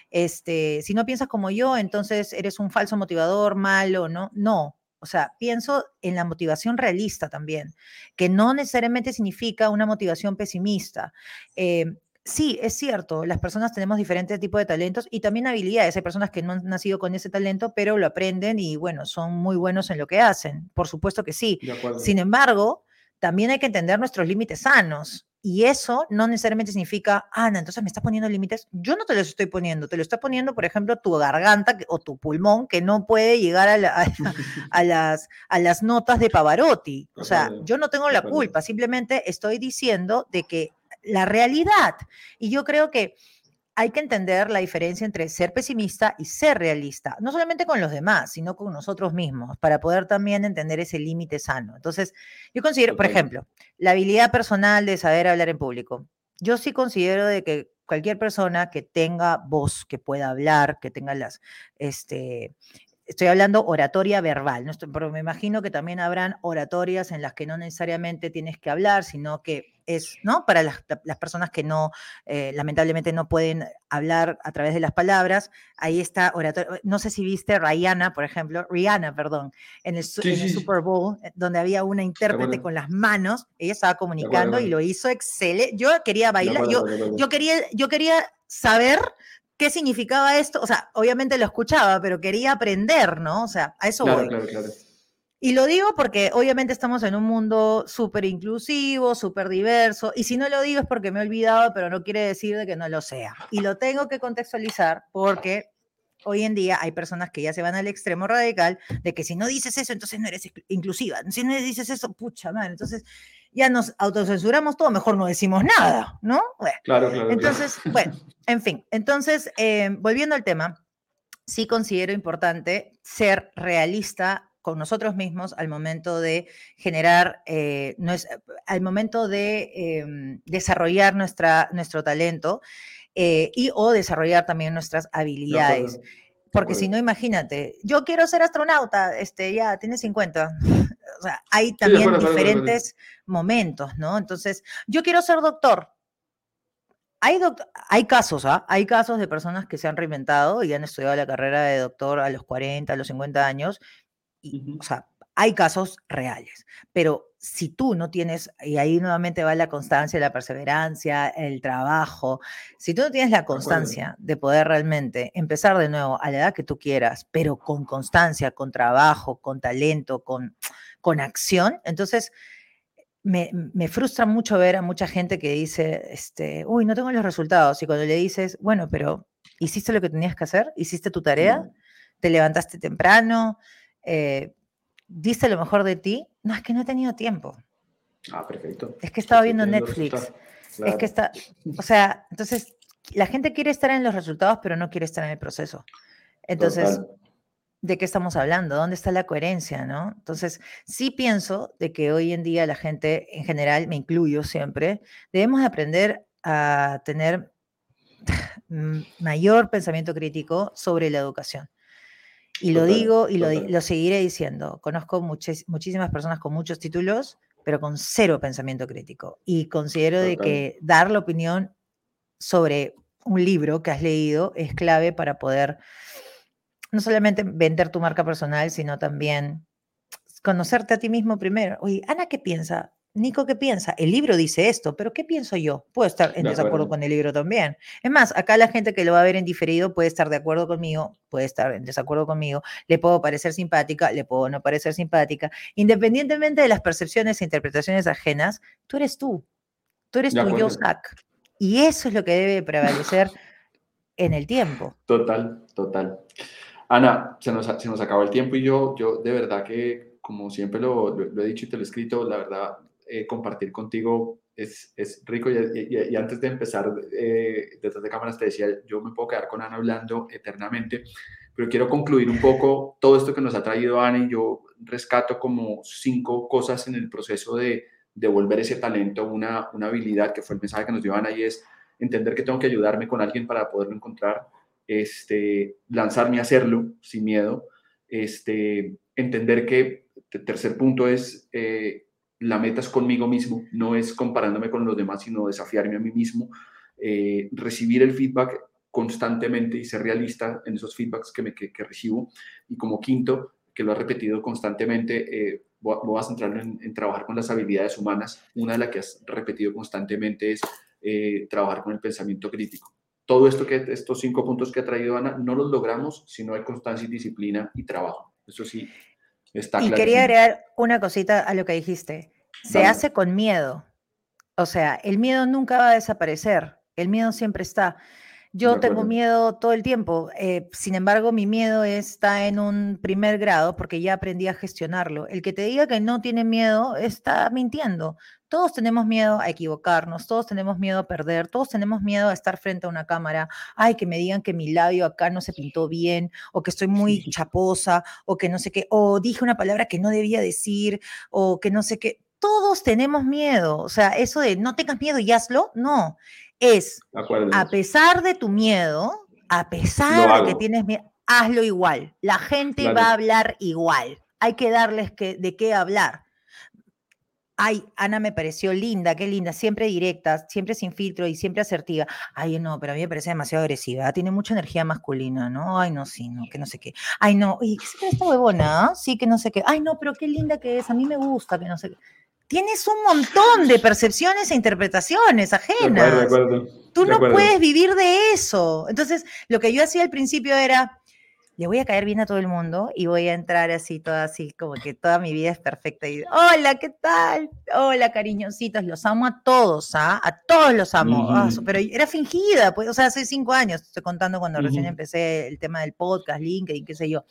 este, si no piensas como yo, entonces eres un falso motivador, malo, ¿no? No, o sea, pienso en la motivación realista también, que no necesariamente significa una motivación pesimista. Eh, sí, es cierto, las personas tenemos diferentes tipos de talentos y también habilidades. Hay personas que no han nacido con ese talento, pero lo aprenden y bueno, son muy buenos en lo que hacen. Por supuesto que sí. Sin embargo, también hay que entender nuestros límites sanos. Y eso no necesariamente significa, Ana, entonces me estás poniendo límites. Yo no te los estoy poniendo, te lo está poniendo, por ejemplo, tu garganta o tu pulmón que no puede llegar [LAUGHS] a, las, a las notas de Pavarotti. O sea, yo no tengo la culpa, simplemente estoy diciendo de que la realidad. Y yo creo que hay que entender la diferencia entre ser pesimista y ser realista, no solamente con los demás, sino con nosotros mismos, para poder también entender ese límite sano. Entonces, yo considero, por ejemplo, la habilidad personal de saber hablar en público. Yo sí considero de que cualquier persona que tenga voz, que pueda hablar, que tenga las, este, estoy hablando oratoria verbal, ¿no? pero me imagino que también habrán oratorias en las que no necesariamente tienes que hablar, sino que es, ¿no? Para las, personas que no, eh, lamentablemente no pueden hablar a través de las palabras, ahí está oratoria. No sé si viste Rihanna, por ejemplo, Rihanna, perdón, en el, Super Bowl, eh, donde había una intérprete con las manos, ella estaba comunicando y lo hizo excelente. Yo quería bailar, yo, yo, quería, yo quería saber qué significaba esto. O sea, obviamente lo escuchaba, pero quería aprender, ¿no? O sea, a eso voy. Claro, claro. Y lo digo porque obviamente estamos en un mundo súper inclusivo, súper diverso, y si no lo digo es porque me he olvidado, pero no quiere decir de que no lo sea. Y lo tengo que contextualizar porque hoy en día hay personas que ya se van al extremo radical de que si no dices eso, entonces no eres inclusiva. Si no dices eso, pucha madre, entonces ya nos autocensuramos todo, mejor no decimos nada, ¿no? claro, claro. Entonces, bueno, en fin, entonces, eh, volviendo al tema, sí considero importante ser realista con nosotros mismos al momento de generar, eh, al momento de em, desarrollar nuestra, nuestro talento eh, y o desarrollar también nuestras habilidades. Porque si no, imagínate, yo quiero ser astronauta, este, ya tiene 50. [LAUGHS] O sea, hay también diferentes momentos, ¿no? Entonces, yo quiero ser doctor. Hay, hay casos, ¿ah? Hay casos de personas que se han reinventado y han estudiado la carrera de doctor a los 40, a los 50 años. Y, O sea, hay casos reales, pero si tú no tienes, y ahí nuevamente va la constancia, la perseverancia, el trabajo, si tú no tienes la constancia de poder realmente empezar de nuevo a la edad que tú quieras, pero con constancia, con trabajo, con talento, con, con acción, entonces me, me, frustra mucho ver a mucha gente que dice, este, uy, no tengo los resultados, y cuando le dices, bueno, pero hiciste lo que tenías que hacer, hiciste tu tarea, te levantaste temprano, eh, diste lo mejor de ti, no, es que no he tenido tiempo. Ah, perfecto. Es que estaba viendo Netflix. Es que está, o sea, entonces la gente quiere estar en los resultados, pero no quiere estar en el proceso. Entonces, ¿de qué estamos hablando? ¿Dónde está la coherencia, no? Entonces, sí pienso de que hoy en día la gente en general, me incluyo siempre, debemos aprender a tener [LAUGHS] mayor pensamiento crítico sobre la educación. Y lo digo y lo, seguiré diciendo. Conozco muchísimas personas con muchos títulos, pero con cero pensamiento crítico. Y considero de que dar la opinión sobre un libro que has leído es clave para poder no solamente vender tu marca personal, sino también conocerte a ti mismo primero. Oye, Ana, ¿qué piensa? Nico, ¿qué piensa? El libro dice esto, pero ¿qué pienso yo? Puedo estar en desacuerdo con el libro también. Es más, acá la gente que lo va a ver en diferido puede estar de acuerdo conmigo, puede estar en desacuerdo conmigo, le puedo parecer simpática, le puedo no parecer simpática. Independientemente de las percepciones e interpretaciones ajenas, tú eres tú. Tú eres tu yo, Zach. Y eso es lo que debe prevalecer [LAUGHS] en el tiempo. Total, total. Ana, se nos, se nos acabó el tiempo y yo, yo de verdad que, como siempre lo, lo he dicho y te lo he escrito, la verdad eh, compartir contigo es, es rico. Y, antes de empezar eh, detrás de cámaras te decía, yo me puedo quedar con Ana hablando eternamente, pero quiero concluir un poco todo esto que nos ha traído Ana y yo rescato como cinco cosas en el proceso de devolver ese talento, una, una habilidad que fue el mensaje que nos dio Ana y es entender que tengo que ayudarme con alguien para poderlo encontrar, este, lanzarme a hacerlo sin miedo, este, entender que, el tercer punto es eh, la meta es conmigo mismo, no es comparándome con los demás, sino desafiarme a mí mismo, eh, recibir el feedback constantemente y ser realista en esos feedbacks que, me, que, recibo. Y como quinto, que lo ha repetido constantemente, eh, voy, a centrarme en, trabajar con las habilidades humanas. Una de las que has repetido constantemente es eh, trabajar con el pensamiento crítico. Todo esto que estos cinco puntos que ha traído Ana no los logramos si no hay constancia y disciplina y trabajo. Eso sí, y quería agregar una cosita a lo que dijiste. Se hace con miedo. O sea, el miedo nunca va a desaparecer. El miedo siempre está. Yo tengo miedo todo el tiempo. Eh, sin embargo, mi miedo está en un primer grado porque ya aprendí a gestionarlo. El que te diga que no tiene miedo está mintiendo. Todos tenemos miedo a equivocarnos, todos tenemos miedo a perder, todos tenemos miedo a estar frente a una cámara. Ay, que me digan que mi labio acá no se pintó bien, o que estoy muy chaposa, o que no sé qué, o dije una palabra que no debía decir, o que no sé qué. Todos tenemos miedo. O sea, eso de no tengas miedo y hazlo, no es, a pesar de tu miedo, a pesar de que tienes miedo, hazlo igual. La gente va a hablar igual. Hay que darles que, de qué hablar. Ay, Ana me pareció linda, qué linda, siempre directa, siempre sin filtro y siempre asertiva. Ay, no, pero a mí me parece demasiado agresiva, tiene mucha energía masculina, ¿no? Ay, no, sí, no, que no sé qué. Ay, no, y esta huevona, sí, que no sé qué. Ay, no, pero qué linda que es, a mí me gusta, que no sé qué tienes un montón de percepciones e interpretaciones ajenas. Tú no puedes vivir de eso. Entonces, lo que yo hacía al principio era, le voy a caer bien a todo el mundo y voy a entrar así, toda así, como que toda mi vida es perfecta. Y, Hola, ¿qué tal? Hola, cariñositos, los amo a todos, ¿ah? A todos los amo. Ah, pero era fingida, pues, o sea, hace cinco años, estoy contando cuando recién empecé el tema del podcast, LinkedIn, qué sé yo.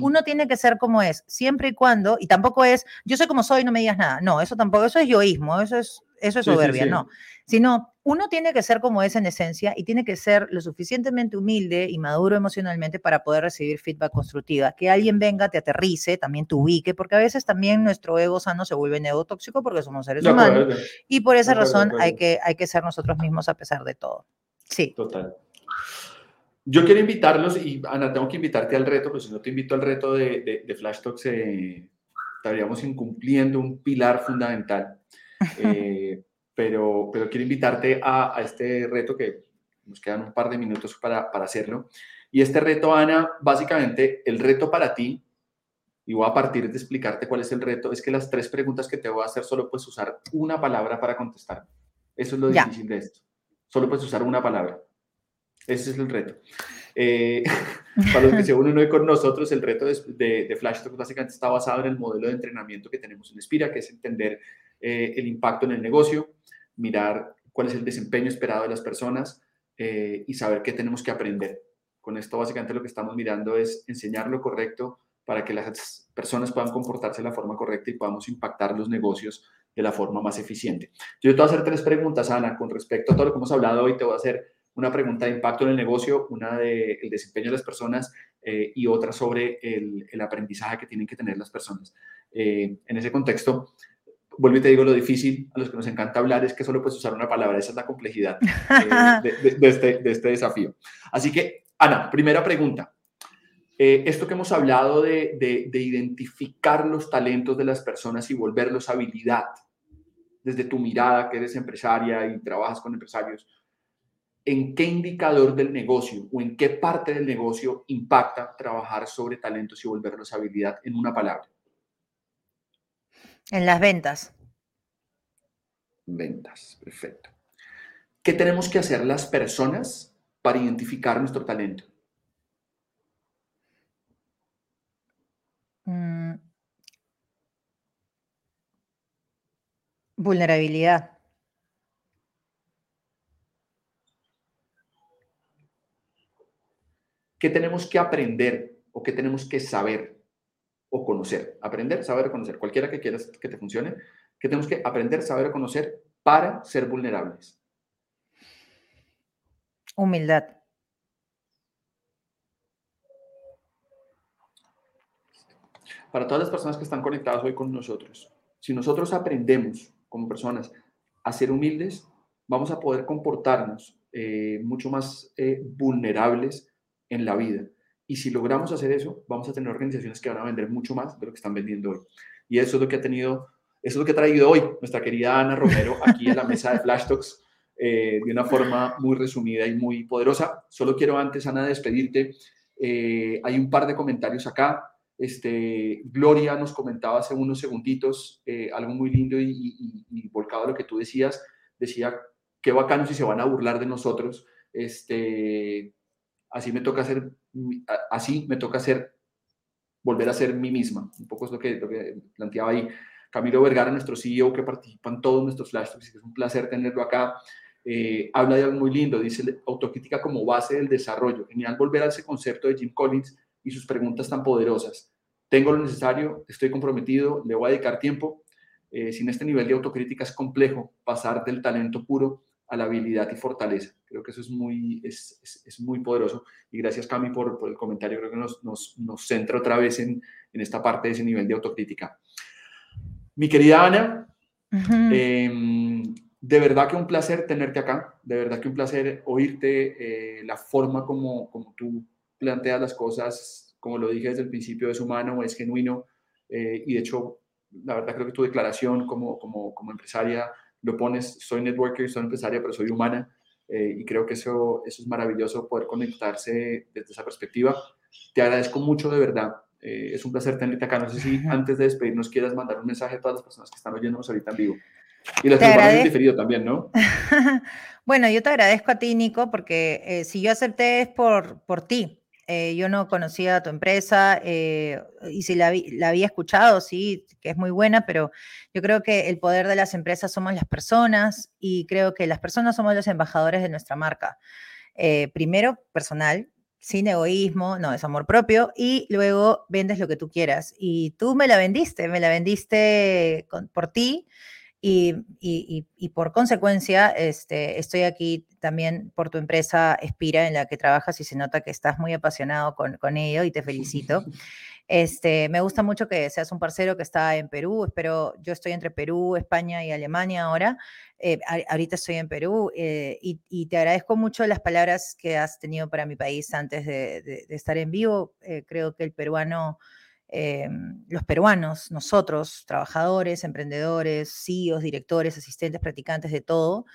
Uno tiene que ser como es, siempre y cuando, y tampoco es, yo sé como soy, no me digas nada. No, eso tampoco, eso es yoísmo, eso es, eso es soberbia, no. Sino, uno tiene que ser como es en esencia y tiene que ser lo suficientemente humilde y maduro emocionalmente para poder recibir feedback constructiva. Que alguien venga, te aterrice, también te ubique, porque a veces también nuestro ego sano se vuelve ego tóxico porque somos seres humanos. Y por esa razón hay que, hay que ser nosotros mismos a pesar de todo. Sí. Total. Yo quiero invitarlos, y Ana, tengo que invitarte al reto, pero si no te invito al reto de, de, Flash Talks, eh, estaríamos incumpliendo un pilar fundamental. [LAUGHS] Eh, pero, pero quiero invitarte a, a, este reto que nos quedan un par de minutos para, para hacerlo. Y este reto, Ana, básicamente el reto para ti, y voy a partir de explicarte cuál es el reto, es que las tres preguntas que te voy a hacer solo puedes usar una palabra para contestar. Eso es lo difícil de esto. Solo puedes usar una palabra. Ese es el reto. Eh, [LAUGHS] para los que se [LAUGHS] unen hoy con nosotros, el reto de, de, de Flash Talk básicamente está basado en el modelo de entrenamiento que tenemos en Espira, que es entender eh, el impacto en el negocio, mirar cuál es el desempeño esperado de las personas eh, y saber qué tenemos que aprender. Con esto básicamente lo que estamos mirando es enseñar lo correcto para que las personas puedan comportarse de la forma correcta y podamos impactar los negocios de la forma más eficiente. Yo te voy a hacer tres preguntas, Ana, con respecto a todo lo que hemos hablado hoy. Te voy a hacer una pregunta de impacto en el negocio, una del el desempeño de las personas eh, y otra sobre el, aprendizaje que tienen que tener las personas. en ese contexto, vuelvo y te digo, lo difícil a los que nos encanta hablar es que solo puedes usar una palabra, esa es la complejidad [LAUGHS] eh, de, este, de, este, desafío. Así que, Ana, primera pregunta. Eh, esto que hemos hablado de, de, identificar los talentos de las personas y volverlos habilidad, desde tu mirada, que eres empresaria y trabajas con empresarios, ¿en qué indicador del negocio o en qué parte del negocio impacta trabajar sobre talentos y volverlos habilidad en una palabra? En las ventas. Ventas, perfecto. ¿Qué tenemos que hacer las personas para identificar nuestro talento? Mm. Vulnerabilidad. ¿Qué tenemos que aprender o qué tenemos que saber o conocer? Aprender, saber, conocer. Cualquiera que quieras que te funcione. ¿Qué tenemos que aprender, saber conocer para ser vulnerables? Humildad. Para todas las personas que están conectadas hoy con nosotros, si nosotros aprendemos como personas a ser humildes, vamos a poder comportarnos eh, mucho más eh, vulnerables en la vida. Y si logramos hacer eso, vamos a tener organizaciones que van a vender mucho más de lo que están vendiendo hoy. Y eso es lo que ha tenido, eso es lo que ha traído hoy nuestra querida Ana Romero aquí en la mesa de Flash Talks eh, de una forma muy resumida y muy poderosa. Solo quiero antes, Ana, despedirte. Eh, hay un par de comentarios acá. Este, Gloria nos comentaba hace unos segunditos eh, algo muy lindo y, y, y, volcado a lo que tú decías. Decía, qué bacano si se van a burlar de nosotros. Este, así me toca hacer, así me toca hacer, volver a ser mí misma. Un poco es lo que, lo que planteaba ahí. Camilo Vergara, nuestro CEO que participa en todos nuestros flash es un placer tenerlo acá. Eh, habla de algo muy lindo, dice autocrítica como base del desarrollo. Genial volver a ese concepto de Jim Collins y sus preguntas tan poderosas. Tengo lo necesario, estoy comprometido, le voy a dedicar tiempo. Eh, sin este nivel de autocrítica es complejo pasar del talento puro a la habilidad y fortaleza. Creo que eso es muy, es, es, muy poderoso. Y gracias, Cami, por, por, el comentario. Creo que nos, nos, nos centra otra vez en, en, esta parte de ese nivel de autocrítica. Mi querida Ana, eh, de verdad que un placer tenerte acá. De verdad que un placer oírte. Eh, la forma como, como tú planteas las cosas, como lo dije desde el principio, es humano, es genuino. Eh, y de hecho, la verdad creo que tu declaración como, como, como empresaria lo pones, soy networker, soy empresaria, pero soy humana. Eh, y creo que eso, eso es maravilloso poder conectarse desde esa perspectiva. Te agradezco mucho de verdad. Eh, es un placer tenerte acá. No sé si antes de despedirnos quieras mandar un mensaje a todas las personas que están oyéndonos ahorita en vivo. Y las que diferido también, ¿no? [LAUGHS] bueno, yo te agradezco a ti, Nico, porque eh, si yo acepté es por, por ti. Eh, yo no conocía tu empresa eh, y si la, la, había escuchado, sí, que es muy buena, pero yo creo que el poder de las empresas somos las personas y creo que las personas somos los embajadores de nuestra marca. Eh, primero, personal, sin egoísmo, no, es amor propio, y luego vendes lo que tú quieras. Y tú me la vendiste, me la vendiste con, por ti y, por consecuencia, este, estoy aquí también por tu empresa Espira, en la que trabajas y se nota que estás muy apasionado con, con ello y te felicito. [LAUGHS] Este, me gusta mucho que seas un parcero que está en Perú. Espero, yo estoy entre Perú, España y Alemania ahora. Eh, ahorita estoy en Perú eh, y, te agradezco mucho las palabras que has tenido para mi país antes de, estar en vivo. Eh, creo que el peruano eh, los peruanos, nosotros, trabajadores, emprendedores, CEOs, directores, asistentes, practicantes, de todo,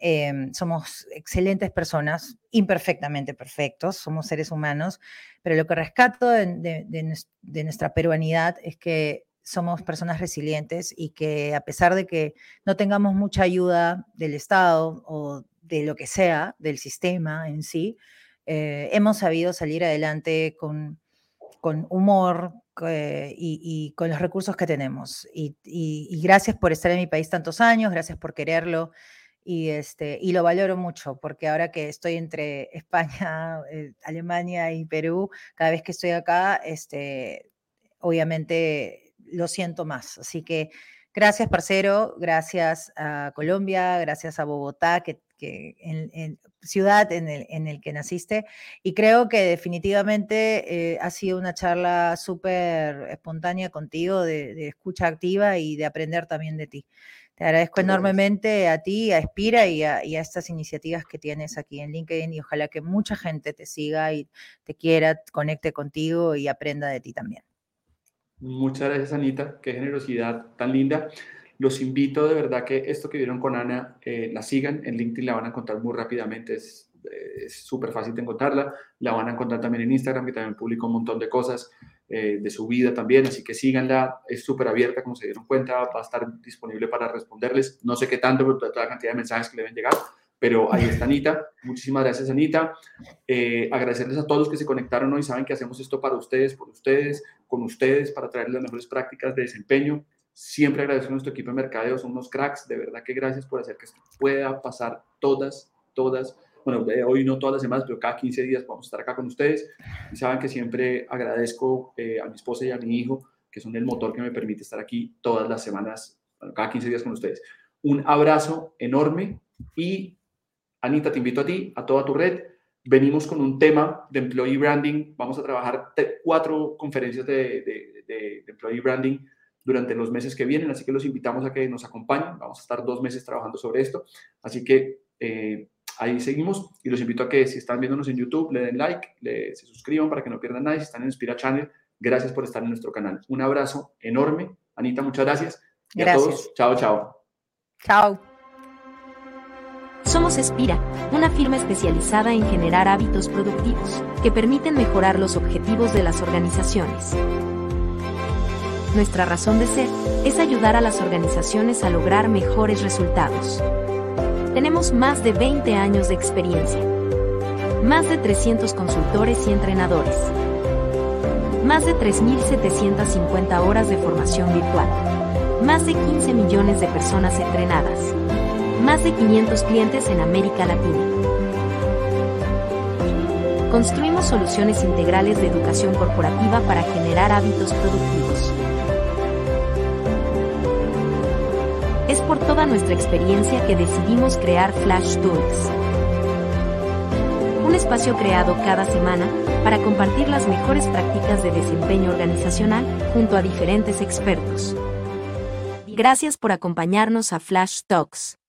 eh, somos excelentes personas, imperfectamente perfectos, somos seres humanos, pero lo que rescato de, nuestra peruanidad es que somos personas resilientes y que a pesar de que no tengamos mucha ayuda del Estado o de lo que sea, del sistema en sí, eh, hemos sabido salir adelante con, con humor, eh, y, con los recursos que tenemos. Y, gracias por estar en mi país tantos años, gracias por quererlo. Y, este, y lo valoro mucho, porque ahora que estoy entre [LAUGHS] España, eh, Alemania y Perú, cada vez que estoy acá, este, obviamente lo siento más. Así que gracias, parcero, gracias a Colombia, gracias a Bogotá, que, que ciudad en el, en el que naciste y creo que definitivamente eh, ha sido una charla súper espontánea contigo de, escucha activa y de aprender también de ti. Te agradezco enormemente a ti, a Espira y a, y a, estas iniciativas que tienes aquí en LinkedIn y ojalá que mucha gente te siga y te quiera, conecte contigo y aprenda de ti también. Muchas gracias, Anita. Qué generosidad tan linda. Los invito de verdad que esto que vieron con Ana eh, la sigan. En LinkedIn la van a encontrar muy rápidamente. Es súper fácil de encontrarla. La van a encontrar también en Instagram, que también publica un montón de cosas eh, de su vida también. Así que síganla. Es súper abierta, como se dieron cuenta. Va a estar disponible para responderles. No sé qué tanto, pero toda la cantidad de mensajes que le deben llegar. Pero ahí está Anita. Muchísimas gracias, Anita. Eh, agradecerles a todos los que se conectaron hoy. Saben que hacemos esto para ustedes, por ustedes, con ustedes, para traerles las mejores prácticas de desempeño. Siempre agradezco a nuestro equipo de mercadeo, son unos cracks. De verdad que gracias por hacer que esto pueda pasar todas, todas, bueno, hoy no todas las semanas, pero cada 15 días vamos a estar acá con ustedes. Y saben que siempre agradezco eh, a mi esposa y a mi hijo, que son el motor que me permite estar aquí todas las semanas, cada 15 días con ustedes. Un abrazo enorme y Anita, te invito a ti, a toda tu red. Venimos con un tema de employee branding. Vamos a trabajar cuatro conferencias de, employee branding durante los meses que vienen, así que los invitamos a que nos acompañen. Vamos a estar dos meses trabajando sobre esto. Así que eh, ahí seguimos y los invito a que si están viéndonos en YouTube, le den like, se suscriban para que no pierdan nada. Si están en Inspira Channel, gracias por estar en nuestro canal. Un abrazo enorme. Anita, muchas gracias. Y a todos, chao, chao. Chao. Somos Espira, una firma especializada en generar hábitos productivos que permiten mejorar los objetivos de las organizaciones. Nuestra razón de ser es ayudar a las organizaciones a lograr mejores resultados. Tenemos más de 20 años de experiencia. Más de 300 consultores y entrenadores. Más de 3.750 horas de formación virtual. Más de 15 millones de personas entrenadas más de 500 clientes en América Latina. Construimos soluciones integrales de educación corporativa para generar hábitos productivos. Nuestra experiencia que decidimos crear Flash Tools. Un espacio creado cada semana para compartir las mejores prácticas de desempeño organizacional junto a diferentes expertos. Gracias por acompañarnos a Flash Talks.